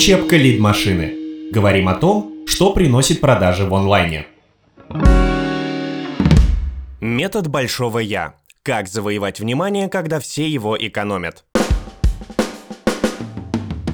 Учебка лид-машины. Говорим о том, что приносит продажи в онлайне. Метод большого «я». Как завоевать внимание, когда все его экономят.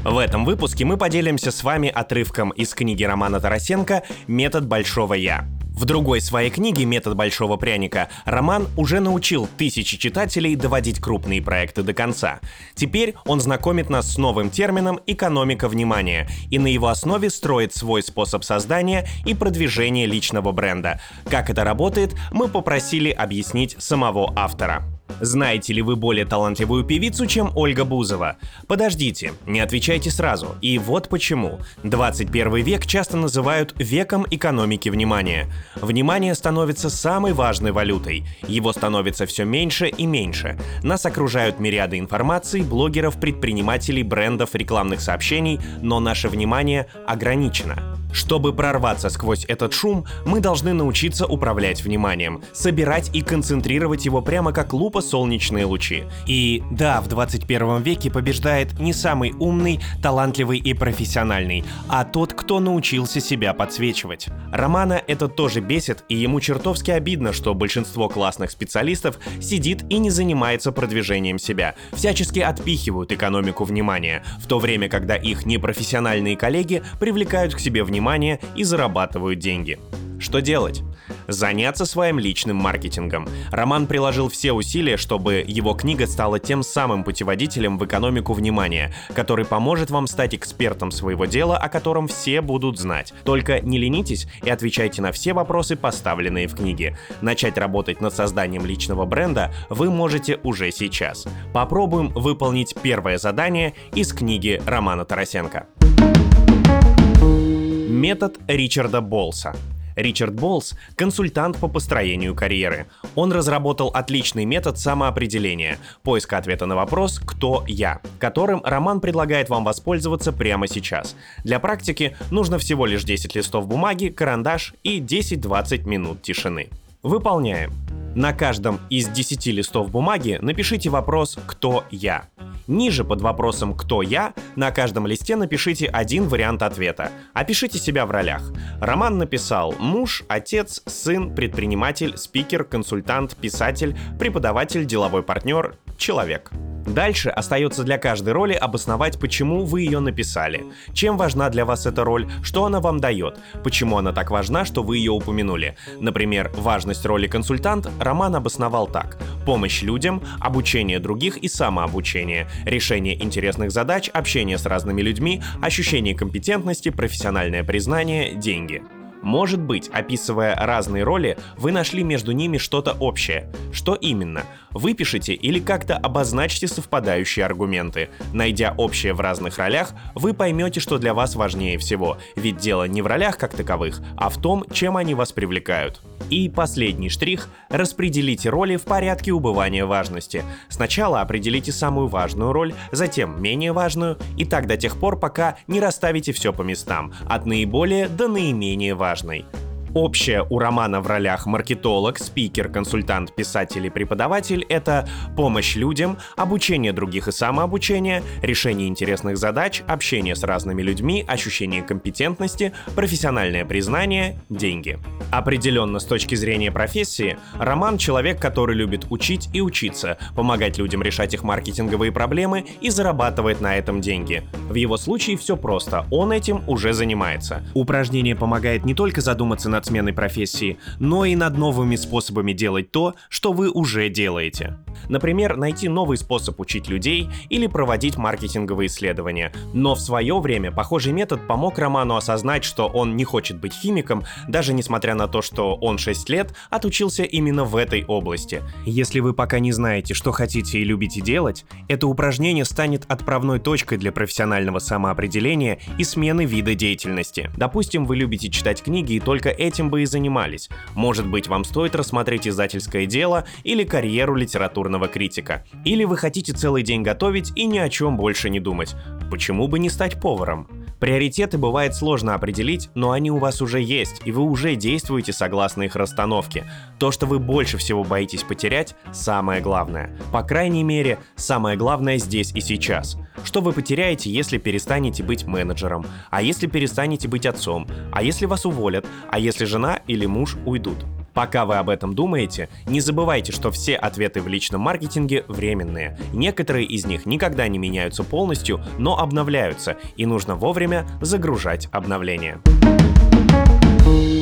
В этом выпуске мы поделимся с вами отрывком из книги Романа Тарасенко «Метод большого «я». В другой своей книге «Метод большого пряника» Роман уже научил тысячи читателей доводить крупные проекты до конца. Теперь он знакомит нас с новым термином «экономика внимания» и на его основе строит свой способ создания и продвижения личного бренда. Как это работает, мы попросили объяснить самого автора. Знаете ли вы более талантливую певицу, чем Ольга Бузова? Подождите, не отвечайте сразу. И вот почему. 21 век часто называют веком экономики внимания. Внимание становится самой важной валютой. Его становится все меньше и меньше. Нас окружают мириады информации, блогеров, предпринимателей, брендов, рекламных сообщений, но наше внимание ограничено. Чтобы прорваться сквозь этот шум, мы должны научиться управлять вниманием, собирать и концентрировать его прямо как лупа солнечные лучи. И да, в 21 веке побеждает не самый умный, талантливый и профессиональный, а тот, кто научился себя подсвечивать. Романа это тоже бесит, и ему чертовски обидно, что большинство классных специалистов сидит и не занимается продвижением себя, всячески отпихивают экономику внимания, в то время, когда их непрофессиональные коллеги привлекают к себе внимание внимание и зарабатывают деньги. Что делать? Заняться своим личным маркетингом. Роман приложил все усилия, чтобы его книга стала тем самым путеводителем в экономику внимания, который поможет вам стать экспертом своего дела, о котором все будут знать. Только не ленитесь и отвечайте на все вопросы, поставленные в книге. Начать работать над созданием личного бренда вы можете уже сейчас. Попробуем выполнить первое задание из книги Романа Тарасенко. Метод Ричарда Болса. Ричард Болс – консультант по построению карьеры. Он разработал отличный метод самоопределения, поиска ответа на вопрос «Кто я?», которым Роман предлагает вам воспользоваться прямо сейчас. Для практики нужно всего лишь 10 листов бумаги, карандаш и 10-20 минут тишины. Выполняем. На каждом из 10 листов бумаги напишите вопрос «Кто я?». Ниже под вопросом «Кто я?» на каждом листе напишите один вариант ответа. Опишите себя в ролях. Роман написал «Муж, отец, сын, предприниматель, спикер, консультант, писатель, преподаватель, деловой партнер, человек». Дальше остается для каждой роли обосновать, почему вы ее написали, чем важна для вас эта роль, что она вам дает, почему она так важна, что вы ее упомянули. Например, важность роли консультант Роман обосновал так. Помощь людям, обучение других и самообучение, решение интересных задач, общение с разными людьми, ощущение компетентности, профессиональное признание, деньги. Может быть, описывая разные роли, вы нашли между ними что-то общее. Что именно? Выпишите или как-то обозначьте совпадающие аргументы. Найдя общее в разных ролях, вы поймете, что для вас важнее всего, ведь дело не в ролях как таковых, а в том, чем они вас привлекают. И последний штрих – распределите роли в порядке убывания важности. Сначала определите самую важную роль, затем менее важную, и так до тех пор, пока не расставите все по местам, от наиболее до наименее важной. Общее у романа в ролях маркетолог, спикер, консультант, писатель и преподаватель — это помощь людям, обучение других и самообучение, решение интересных задач, общение с разными людьми, ощущение компетентности, профессиональное признание, деньги. Определенно, с точки зрения профессии, Роман — человек, который любит учить и учиться, помогать людям решать их маркетинговые проблемы и зарабатывает на этом деньги. В его случае все просто, он этим уже занимается. Упражнение помогает не только задуматься над сменой профессии, но и над новыми способами делать то, что вы уже делаете. Например, найти новый способ учить людей или проводить маркетинговые исследования. Но в свое время похожий метод помог Роману осознать, что он не хочет быть химиком, даже несмотря на то, что он 6 лет отучился именно в этой области. Если вы пока не знаете, что хотите и любите делать, это упражнение станет отправной точкой для профессионального самоопределения и смены вида деятельности. Допустим, вы любите читать книги и только этим бы и занимались. Может быть, вам стоит рассмотреть издательское дело или карьеру литературного критика. Или вы хотите целый день готовить и ни о чем больше не думать. Почему бы не стать поваром? Приоритеты бывает сложно определить, но они у вас уже есть, и вы уже действуете согласно их расстановке. То, что вы больше всего боитесь потерять, самое главное. По крайней мере, самое главное здесь и сейчас. Что вы потеряете, если перестанете быть менеджером? А если перестанете быть отцом? А если вас уволят? А если жена или муж уйдут? Пока вы об этом думаете, не забывайте, что все ответы в личном маркетинге временные. Некоторые из них никогда не меняются полностью, но обновляются, и нужно вовремя загружать обновления.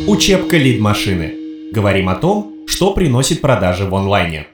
Учебка лид-машины. Говорим о том, что приносит продажи в онлайне.